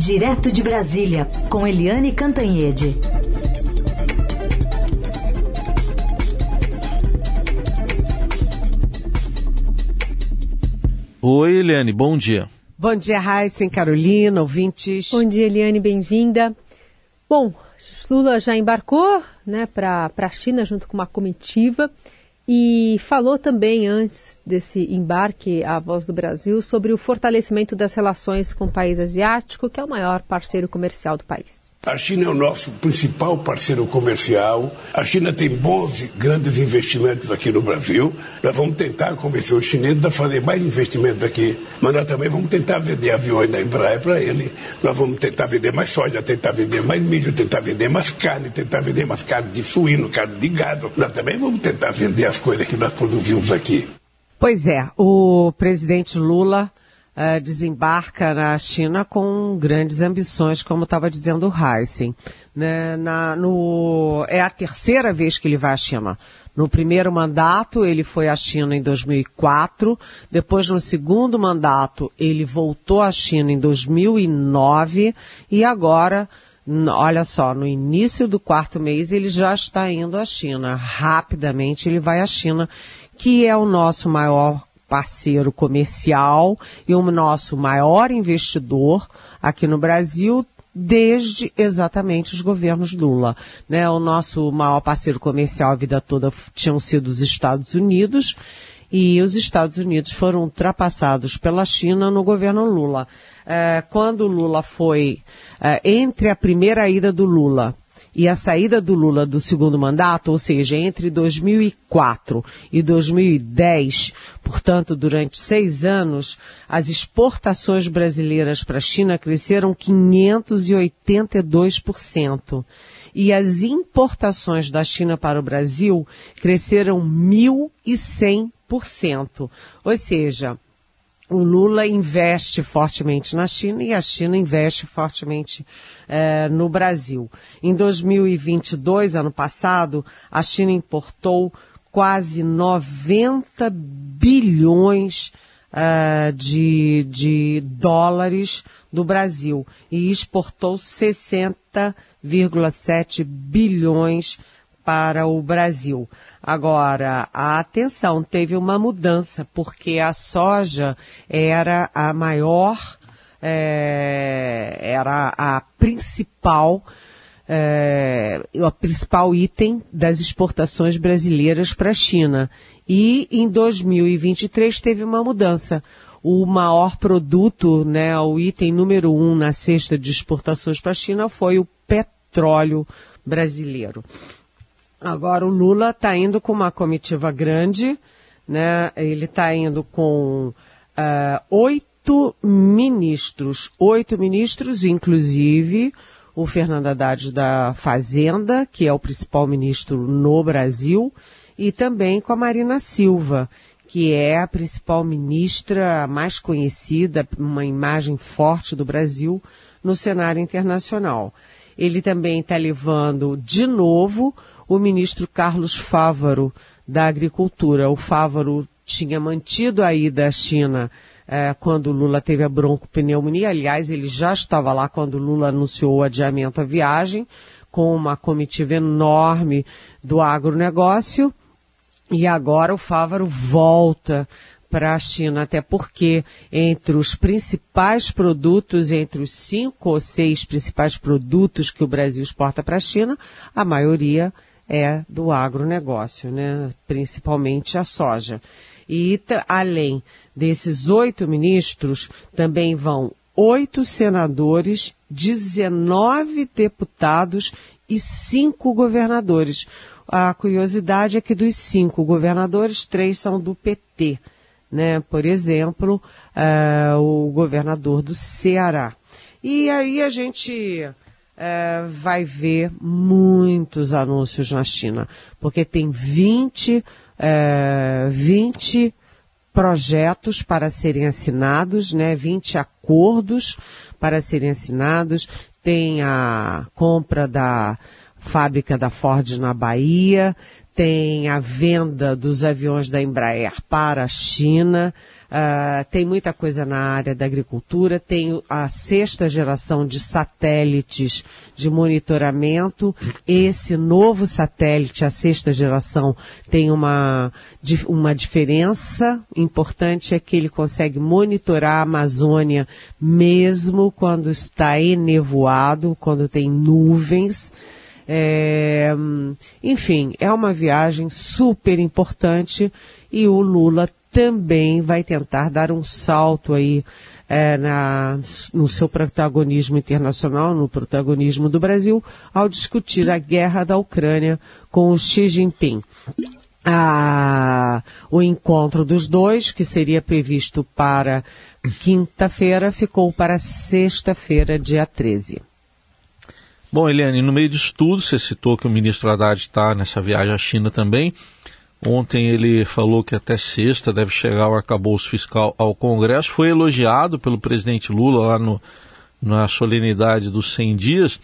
Direto de Brasília, com Eliane Cantanhede. Oi, Eliane, bom dia. Bom dia, Raíssa, Carolina, ouvintes. Bom dia, Eliane, bem-vinda. Bom, Lula já embarcou né, para a China junto com uma comitiva e falou também antes desse embarque à Voz do Brasil sobre o fortalecimento das relações com o país asiático, que é o maior parceiro comercial do país. A China é o nosso principal parceiro comercial. A China tem bons grandes investimentos aqui no Brasil. Nós vamos tentar convencer os chineses a fazer mais investimentos aqui. Mas nós também vamos tentar vender aviões da Embraer para ele. Nós vamos tentar vender mais soja, tentar vender mais milho, tentar vender mais carne, tentar vender mais carne de suíno, carne de gado. Nós também vamos tentar vender as coisas que nós produzimos aqui. Pois é, o presidente Lula uh, desembarca na China com grandes ambições, como estava dizendo o Heisen. Né, na, no, é a terceira vez que ele vai à China. No primeiro mandato, ele foi à China em 2004. Depois, no segundo mandato, ele voltou à China em 2009. E agora, olha só, no início do quarto mês, ele já está indo à China. Rapidamente, ele vai à China, que é o nosso maior parceiro comercial e o nosso maior investidor aqui no Brasil desde exatamente os governos Lula. Né? O nosso maior parceiro comercial a vida toda tinham sido os Estados Unidos e os Estados Unidos foram ultrapassados pela China no governo Lula. É, quando Lula foi, é, entre a primeira ida do Lula e a saída do Lula do segundo mandato, ou seja, entre 2004 e 2010, portanto, durante seis anos, as exportações brasileiras para a China cresceram 582%. E as importações da China para o Brasil cresceram 1.100%. Ou seja, o Lula investe fortemente na China e a China investe fortemente eh, no Brasil. Em 2022, ano passado, a China importou quase 90 bilhões uh, de, de dólares do Brasil e exportou 60,7 bilhões para o Brasil. Agora, a atenção, teve uma mudança, porque a soja era a maior, é, era a principal, é, o principal item das exportações brasileiras para a China. E em 2023 teve uma mudança. O maior produto, né, o item número um na cesta de exportações para a China foi o petróleo brasileiro. Agora o Lula está indo com uma comitiva grande, né? Ele está indo com uh, oito ministros, oito ministros, inclusive o Fernando Haddad da Fazenda, que é o principal ministro no Brasil, e também com a Marina Silva, que é a principal ministra mais conhecida, uma imagem forte do Brasil no cenário internacional. Ele também está levando de novo o ministro Carlos Fávaro da Agricultura. O Fávaro tinha mantido a ida à China eh, quando Lula teve a broncopneumonia. Aliás, ele já estava lá quando Lula anunciou o adiamento à viagem, com uma comitiva enorme do agronegócio. E agora o Fávaro volta para a China, até porque entre os principais produtos, entre os cinco ou seis principais produtos que o Brasil exporta para a China, a maioria é do agronegócio, né? principalmente a soja. E além desses oito ministros, também vão oito senadores, 19 deputados e cinco governadores. A curiosidade é que dos cinco governadores, três são do PT. Né? Por exemplo, uh, o governador do Ceará. E aí a gente é, vai ver muitos anúncios na China, porque tem 20, é, 20 projetos para serem assinados, né, 20 acordos para serem assinados, tem a compra da fábrica da Ford na Bahia, tem a venda dos aviões da Embraer para a China, Uh, tem muita coisa na área da agricultura, tem a sexta geração de satélites de monitoramento. Esse novo satélite, a sexta geração, tem uma, uma diferença importante, é que ele consegue monitorar a Amazônia mesmo quando está enevoado, quando tem nuvens. É, enfim, é uma viagem super importante e o Lula também vai tentar dar um salto aí é, na, no seu protagonismo internacional, no protagonismo do Brasil, ao discutir a guerra da Ucrânia com o Xi Jinping. o encontro dos dois, que seria previsto para quinta-feira, ficou para sexta-feira, dia 13. Bom, Eliane, no meio disso tudo, você citou que o ministro Haddad está nessa viagem à China também. Ontem ele falou que até sexta deve chegar o arcabouço fiscal ao Congresso. Foi elogiado pelo presidente Lula lá no, na solenidade dos 100 dias.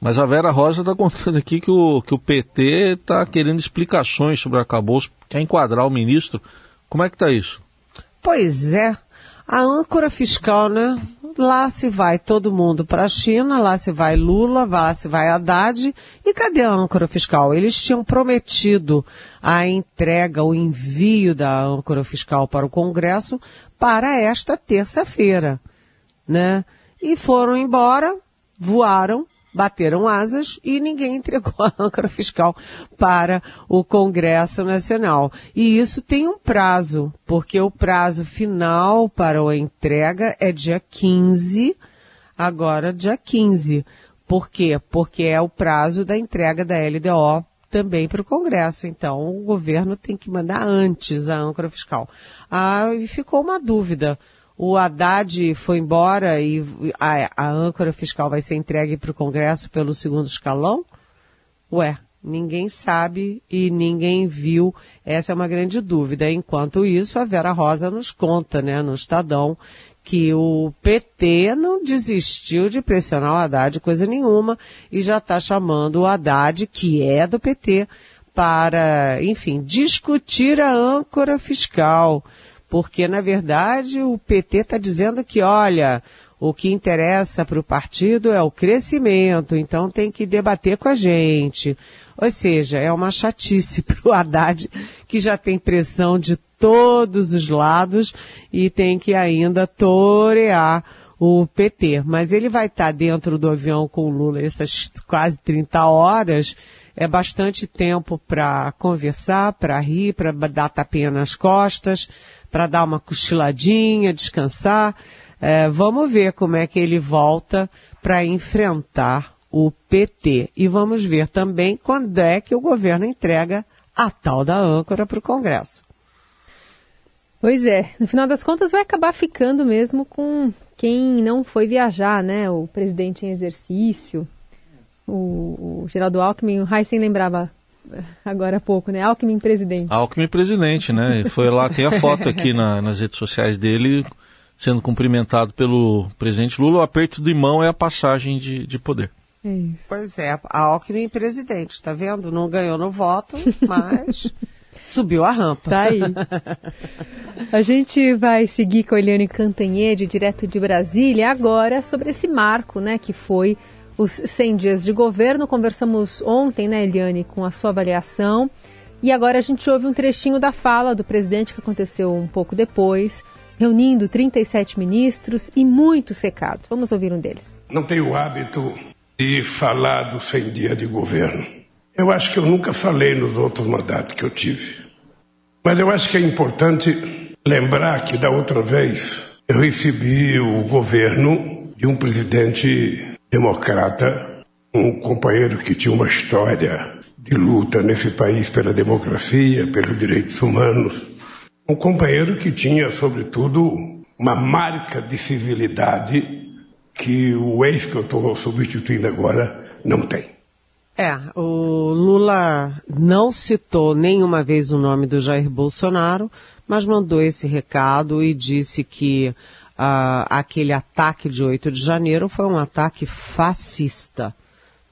Mas a Vera Rosa está contando aqui que o, que o PT está querendo explicações sobre o arcabouço, quer enquadrar o ministro. Como é que está isso? Pois é. A âncora fiscal, né? Lá se vai todo mundo para a China, lá se vai Lula, lá se vai Haddad. E cadê a âncora fiscal? Eles tinham prometido a entrega, o envio da âncora fiscal para o Congresso para esta terça-feira, né? E foram embora, voaram, bateram asas e ninguém entregou a âncora fiscal para o Congresso Nacional. E isso tem um prazo, porque o prazo final para a entrega é dia 15, agora dia 15. Por quê? Porque é o prazo da entrega da LDO também para o Congresso. Então, o governo tem que mandar antes a âncora fiscal. Ah, e ficou uma dúvida o Haddad foi embora e a, a âncora fiscal vai ser entregue para o Congresso pelo segundo escalão? Ué, ninguém sabe e ninguém viu. Essa é uma grande dúvida. Enquanto isso, a Vera Rosa nos conta, né, no Estadão, que o PT não desistiu de pressionar o Haddad coisa nenhuma e já está chamando o Haddad, que é do PT, para, enfim, discutir a âncora fiscal porque na verdade o PT está dizendo que, olha, o que interessa para o partido é o crescimento, então tem que debater com a gente. Ou seja, é uma chatice para o Haddad, que já tem pressão de todos os lados e tem que ainda torear o PT. Mas ele vai estar tá dentro do avião com o Lula essas quase 30 horas. É bastante tempo para conversar, para rir, para dar tapinha nas costas, para dar uma cochiladinha, descansar. É, vamos ver como é que ele volta para enfrentar o PT. E vamos ver também quando é que o governo entrega a tal da âncora para o Congresso. Pois é, no final das contas vai acabar ficando mesmo com quem não foi viajar, né? O presidente em exercício, o, o Geraldo Alckmin, o Heisen lembrava agora há pouco, né? Alckmin presidente. Alckmin presidente, né? Foi lá, tem a foto aqui na, nas redes sociais dele sendo cumprimentado pelo presidente Lula. O aperto de mão é a passagem de, de poder. É pois é, a Alckmin presidente, tá vendo? Não ganhou no voto, mas subiu a rampa. Tá aí. A gente vai seguir com a Eliane Cantanhede, direto de Brasília, agora sobre esse marco, né, que foi os 100 dias de governo. Conversamos ontem, né, Eliane, com a sua avaliação. E agora a gente ouve um trechinho da fala do presidente que aconteceu um pouco depois, reunindo 37 ministros e muitos recados. Vamos ouvir um deles. Não tenho o hábito de falar dos 100 dias de governo. Eu acho que eu nunca falei nos outros mandatos que eu tive. Mas eu acho que é importante lembrar que da outra vez eu recebi o governo de um presidente democrata, um companheiro que tinha uma história de luta nesse país pela democracia, pelos direitos humanos, um companheiro que tinha, sobretudo, uma marca de civilidade que o ex que eu estou substituindo agora não tem. É, o Lula não citou nenhuma vez o nome do Jair Bolsonaro, mas mandou esse recado e disse que aquele ataque de 8 de janeiro foi um ataque fascista,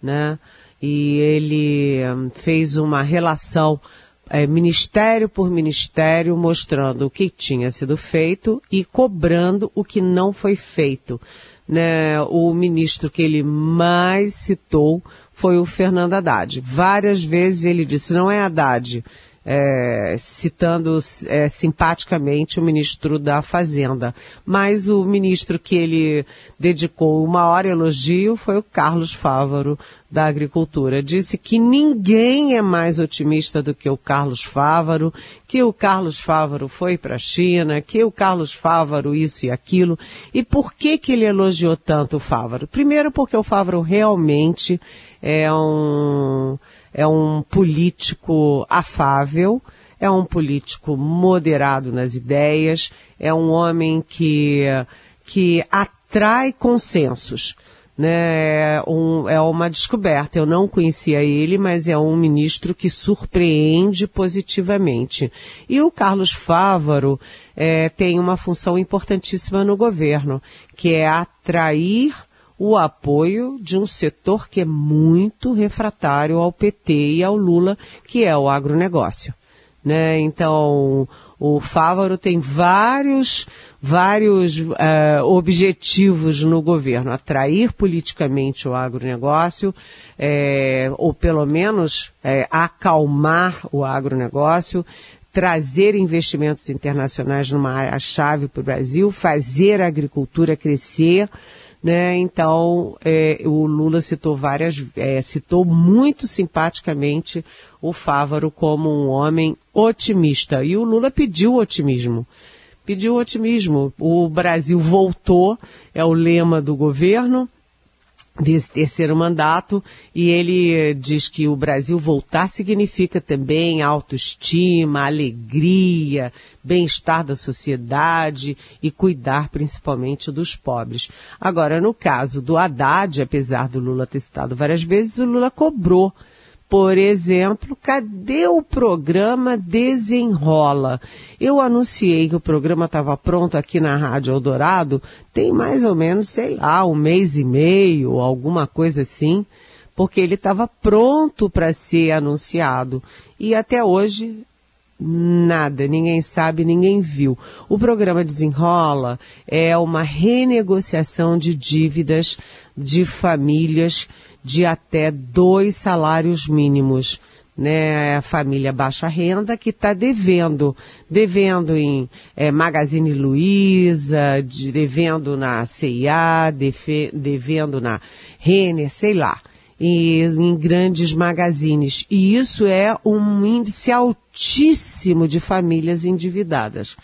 né? E ele um, fez uma relação é, ministério por ministério, mostrando o que tinha sido feito e cobrando o que não foi feito. Né? O ministro que ele mais citou foi o Fernando Haddad. Várias vezes ele disse, não é Haddad, é, citando é, simpaticamente o ministro da Fazenda. Mas o ministro que ele dedicou o maior elogio foi o Carlos Fávaro, da Agricultura. Disse que ninguém é mais otimista do que o Carlos Fávaro, que o Carlos Fávaro foi para a China, que o Carlos Fávaro isso e aquilo. E por que, que ele elogiou tanto o Fávaro? Primeiro porque o Fávaro realmente é um é um político afável, é um político moderado nas ideias, é um homem que, que atrai consensos. Né, é, um, é uma descoberta. Eu não conhecia ele, mas é um ministro que surpreende positivamente. E o Carlos Fávaro é, tem uma função importantíssima no governo, que é atrair o apoio de um setor que é muito refratário ao PT e ao Lula, que é o agronegócio. Né? Então, o Fávaro tem vários, vários uh, objetivos no governo. Atrair politicamente o agronegócio, é, ou pelo menos é, acalmar o agronegócio, trazer investimentos internacionais numa área-chave para o Brasil, fazer a agricultura crescer, né? Então, é, o Lula citou várias, é, citou muito simpaticamente o Fávaro como um homem otimista. E o Lula pediu otimismo. Pediu otimismo. O Brasil voltou, é o lema do governo desse terceiro mandato e ele diz que o Brasil voltar significa também autoestima, alegria, bem-estar da sociedade e cuidar principalmente dos pobres. Agora, no caso do Haddad, apesar do Lula ter citado várias vezes, o Lula cobrou por exemplo, cadê o programa Desenrola? Eu anunciei que o programa estava pronto aqui na Rádio Eldorado tem mais ou menos, sei lá, um mês e meio, alguma coisa assim, porque ele estava pronto para ser anunciado. E até hoje Nada, ninguém sabe, ninguém viu. O programa Desenrola é uma renegociação de dívidas de famílias de até dois salários mínimos. Né, a família baixa renda que está devendo, devendo em é, Magazine Luiza, de, devendo na CIA, devendo na Renner, sei lá, em grandes magazines. E isso é um índice altíssimo de famílias endividadas.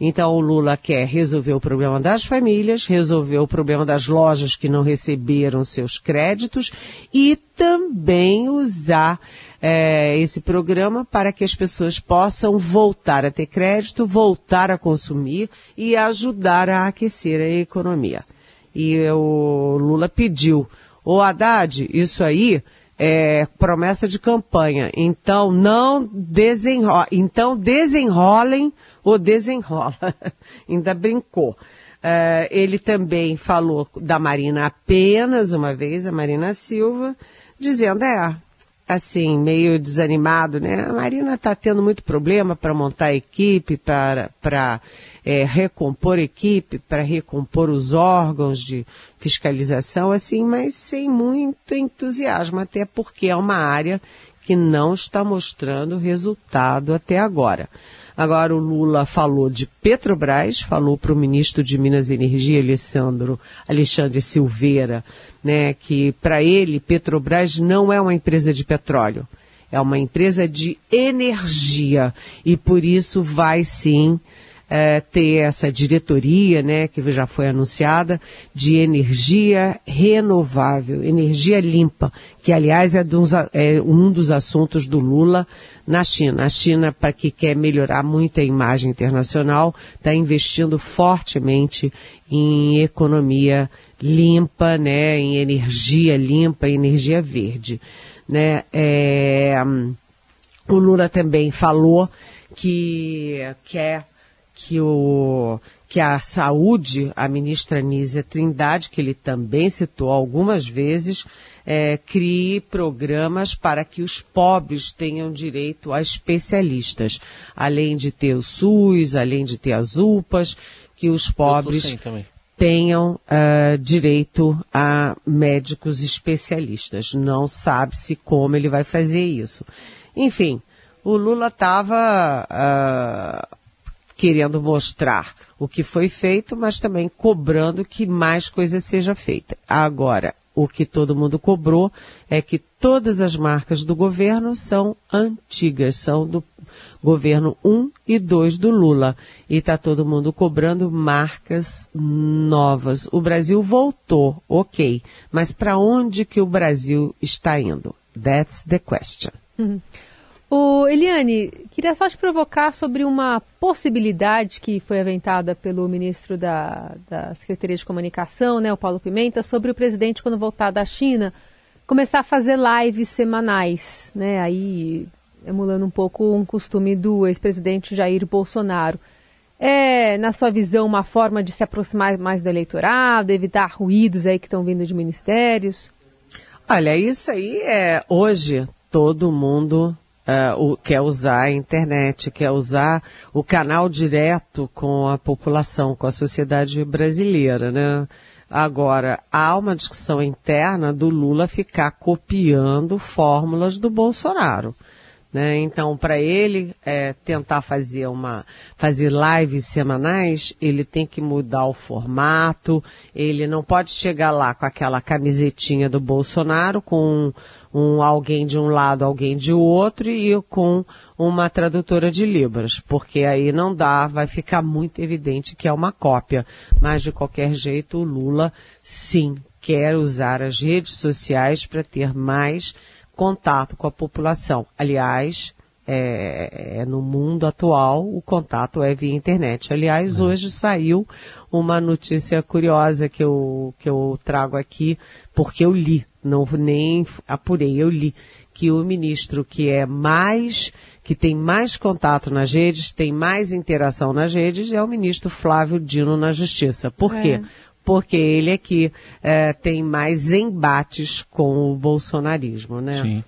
Então o Lula quer resolver o problema das famílias, resolver o problema das lojas que não receberam seus créditos e também usar é, esse programa para que as pessoas possam voltar a ter crédito, voltar a consumir e ajudar a aquecer a economia. E o Lula pediu, o Haddad, isso aí é promessa de campanha. Então não desenro... então desenrolem o desenrola. Ainda brincou. Uh, ele também falou da Marina apenas uma vez, a Marina Silva, dizendo, é, assim, meio desanimado, né? A Marina está tendo muito problema para montar equipe, para, é, recompor equipe, para recompor os órgãos de fiscalização, assim, mas sem muito entusiasmo, até porque é uma área que não está mostrando resultado até agora. Agora o Lula falou de Petrobras, falou para o ministro de Minas e Energia, Alessandro, Alexandre Silveira, né, que para ele Petrobras não é uma empresa de petróleo, é uma empresa de energia. E por isso vai sim é, ter essa diretoria, né, que já foi anunciada, de energia renovável, energia limpa, que aliás é, dos, é um dos assuntos do Lula na China. A China, para que quer melhorar muito a imagem internacional, está investindo fortemente em economia limpa, né, em energia limpa, energia verde, né. É, o Lula também falou que quer que, o, que a saúde, a ministra Nízia Trindade, que ele também citou algumas vezes, é, crie programas para que os pobres tenham direito a especialistas, além de ter o SUS, além de ter as UPAs, que os pobres tenham uh, direito a médicos especialistas. Não sabe-se como ele vai fazer isso. Enfim, o Lula estava uh, querendo mostrar o que foi feito, mas também cobrando que mais coisa seja feita. Agora, o que todo mundo cobrou é que todas as marcas do governo são antigas, são do governo 1 e 2 do Lula. E está todo mundo cobrando marcas novas. O Brasil voltou, ok. Mas para onde que o Brasil está indo? That's the question. Uhum. O Eliane, queria só te provocar sobre uma possibilidade que foi aventada pelo ministro da, da Secretaria de Comunicação, né, o Paulo Pimenta, sobre o presidente, quando voltar da China, começar a fazer lives semanais, né, aí emulando um pouco um costume do ex-presidente Jair Bolsonaro. É, na sua visão, uma forma de se aproximar mais do eleitorado, evitar ruídos aí que estão vindo de ministérios? Olha, isso aí é hoje todo mundo uh, o, quer usar a internet, quer usar o canal direto com a população, com a sociedade brasileira, né? Agora, há uma discussão interna do Lula ficar copiando fórmulas do Bolsonaro. Né? Então, para ele é, tentar fazer uma fazer lives semanais, ele tem que mudar o formato. Ele não pode chegar lá com aquela camisetinha do Bolsonaro com um, um alguém de um lado, alguém de outro e com uma tradutora de libras, porque aí não dá, vai ficar muito evidente que é uma cópia. Mas de qualquer jeito, o Lula sim quer usar as redes sociais para ter mais contato com a população. Aliás, é, é, no mundo atual o contato é via internet. Aliás, é. hoje saiu uma notícia curiosa que eu, que eu trago aqui, porque eu li, não nem apurei, eu li, que o ministro que é mais, que tem mais contato nas redes, tem mais interação nas redes, é o ministro Flávio Dino na Justiça. Por quê? Porque ele é que é, tem mais embates com o bolsonarismo, né? Sim.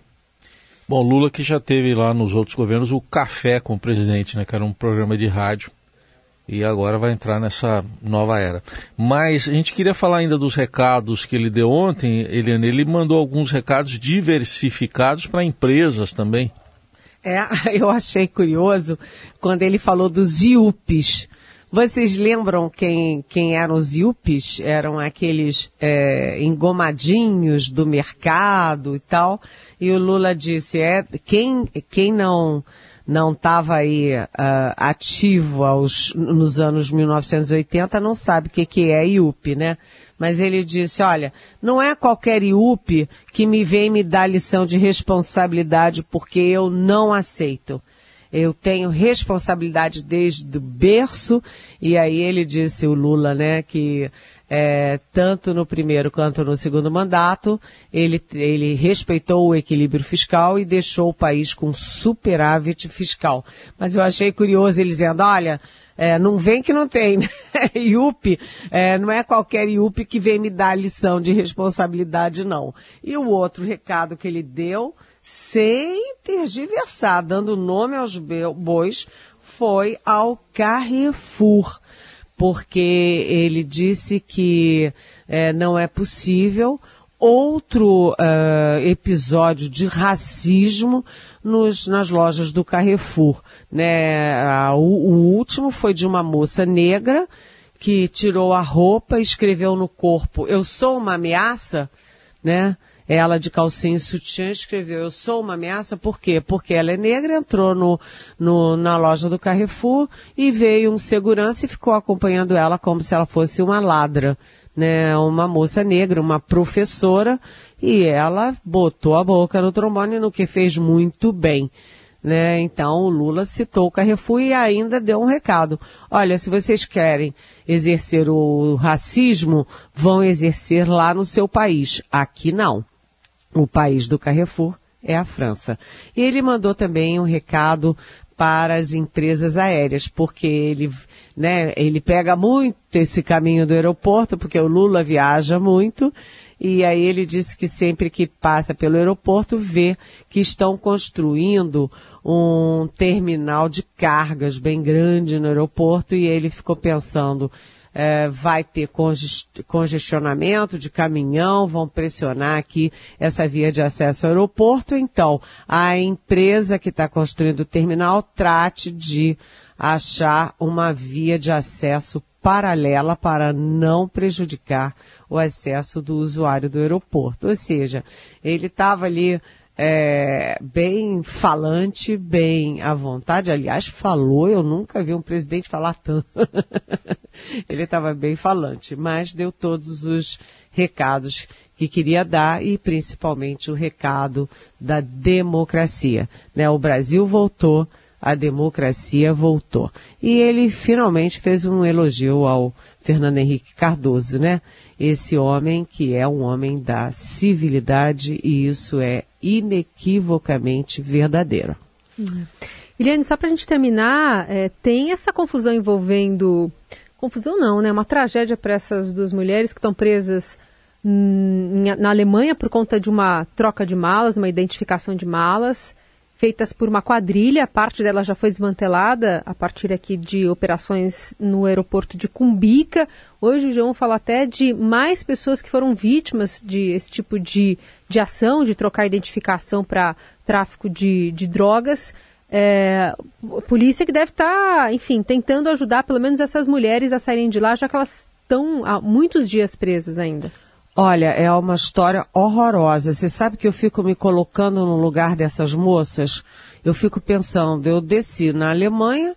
Bom, Lula que já teve lá nos outros governos o Café com o Presidente, né? Que era um programa de rádio. E agora vai entrar nessa nova era. Mas a gente queria falar ainda dos recados que ele deu ontem, Eliane. Ele mandou alguns recados diversificados para empresas também. É, eu achei curioso quando ele falou dos IUPs, vocês lembram quem, quem eram os Yuppies? Eram aqueles é, engomadinhos do mercado e tal. E o Lula disse, é, quem, quem não não estava aí uh, ativo aos, nos anos 1980 não sabe o que, que é IUP, né? Mas ele disse, olha, não é qualquer IUP que me vem me dar lição de responsabilidade porque eu não aceito eu tenho responsabilidade desde o berço, e aí ele disse, o Lula, né, que é, tanto no primeiro quanto no segundo mandato, ele, ele respeitou o equilíbrio fiscal e deixou o país com superávit fiscal. Mas eu achei curioso ele dizendo, olha, é, não vem que não tem, né? IUP, é, não é qualquer IUP que vem me dar lição de responsabilidade, não. E o outro recado que ele deu, sem tergiversar, dando nome aos bois, foi ao Carrefour, porque ele disse que é, não é possível outro uh, episódio de racismo nos, nas lojas do Carrefour. Né? o, o último foi de uma moça negra que tirou a roupa e escreveu no corpo, eu sou uma ameaça, né? Ela de calcinha e sutiã escreveu, eu sou uma ameaça, por quê? Porque ela é negra, entrou no, no, na loja do Carrefour e veio um segurança e ficou acompanhando ela como se ela fosse uma ladra, né? Uma moça negra, uma professora, e ela botou a boca no trombone, no que fez muito bem. Né? Então o Lula citou o Carrefour e ainda deu um recado. Olha, se vocês querem exercer o racismo, vão exercer lá no seu país. Aqui não. O país do Carrefour é a França. E ele mandou também um recado para as empresas aéreas, porque ele, né, ele pega muito esse caminho do aeroporto, porque o Lula viaja muito, e aí ele disse que sempre que passa pelo aeroporto vê que estão construindo um terminal de cargas bem grande no aeroporto e ele ficou pensando, é, vai ter congestionamento de caminhão, vão pressionar aqui essa via de acesso ao aeroporto. Então, a empresa que está construindo o terminal trate de achar uma via de acesso paralela para não prejudicar o acesso do usuário do aeroporto. Ou seja, ele estava ali é, bem falante, bem à vontade. Aliás, falou, eu nunca vi um presidente falar tanto. Ele estava bem falante, mas deu todos os recados que queria dar e principalmente o recado da democracia. Né? O Brasil voltou, a democracia voltou. E ele finalmente fez um elogio ao Fernando Henrique Cardoso, né? Esse homem que é um homem da civilidade e isso é inequivocamente verdadeiro. Hum. Eliane, só para a gente terminar, é, tem essa confusão envolvendo. Confusão não, né? Uma tragédia para essas duas mulheres que estão presas na Alemanha por conta de uma troca de malas, uma identificação de malas feitas por uma quadrilha, parte dela já foi desmantelada a partir aqui de operações no aeroporto de Cumbica. Hoje o João fala até de mais pessoas que foram vítimas de esse tipo de, de ação, de trocar identificação para tráfico de, de drogas. É, polícia que deve estar, tá, enfim, tentando ajudar pelo menos essas mulheres a saírem de lá, já que elas estão há muitos dias presas ainda. Olha, é uma história horrorosa. Você sabe que eu fico me colocando no lugar dessas moças? Eu fico pensando, eu desci na Alemanha,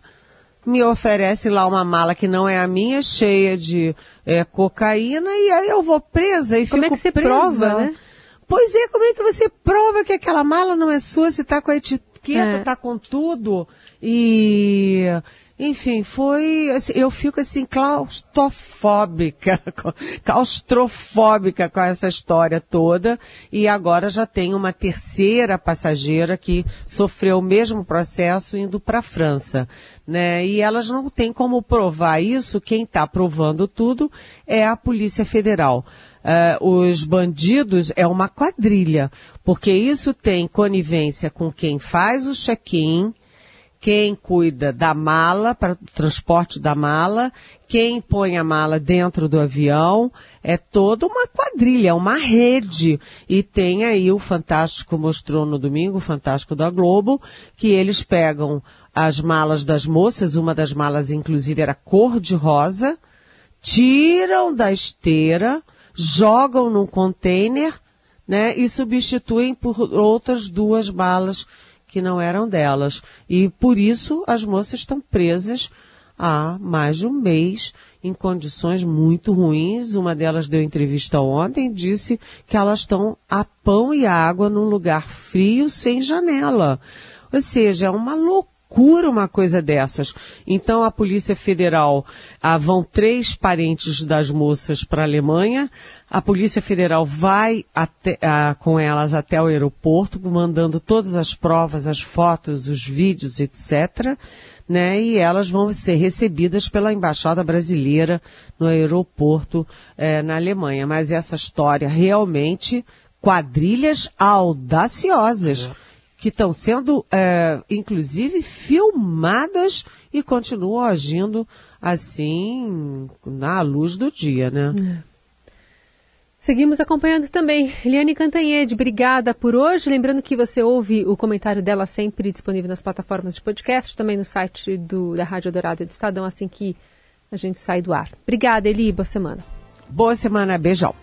me oferece lá uma mala que não é a minha, cheia de é, cocaína, e aí eu vou presa e como fico é que você presa. prova, né? Pois é, como é que você prova que aquela mala não é sua, se tá com a etiqueta, é. tá com tudo? E enfim, foi. Assim, eu fico assim, claustrofóbica, claustrofóbica com essa história toda. E agora já tem uma terceira passageira que sofreu o mesmo processo indo para a França. Né? E elas não têm como provar isso. Quem está provando tudo é a Polícia Federal. Uh, os bandidos é uma quadrilha, porque isso tem conivência com quem faz o check-in, quem cuida da mala, para transporte da mala, quem põe a mala dentro do avião, é toda uma quadrilha, é uma rede. E tem aí o Fantástico mostrou no domingo, o Fantástico da Globo, que eles pegam as malas das moças, uma das malas inclusive era cor de rosa, tiram da esteira, jogam num container, né, e substituem por outras duas malas que não eram delas. E por isso as moças estão presas há mais de um mês em condições muito ruins. Uma delas deu entrevista ontem disse que elas estão a pão e água num lugar frio sem janela. Ou seja, é uma loucura loucura uma coisa dessas. Então a Polícia Federal, ah, vão três parentes das moças para a Alemanha, a Polícia Federal vai até, ah, com elas até o aeroporto, mandando todas as provas, as fotos, os vídeos, etc. Né, e elas vão ser recebidas pela Embaixada Brasileira no aeroporto eh, na Alemanha. Mas essa história realmente quadrilhas audaciosas. É que estão sendo, é, inclusive, filmadas e continuam agindo assim na luz do dia, né? É. Seguimos acompanhando também. Eliane Cantanhede, obrigada por hoje. Lembrando que você ouve o comentário dela sempre disponível nas plataformas de podcast, também no site do, da Rádio Dourado e do Estadão, assim que a gente sai do ar. Obrigada, Eli. Boa semana. Boa semana. Beijão.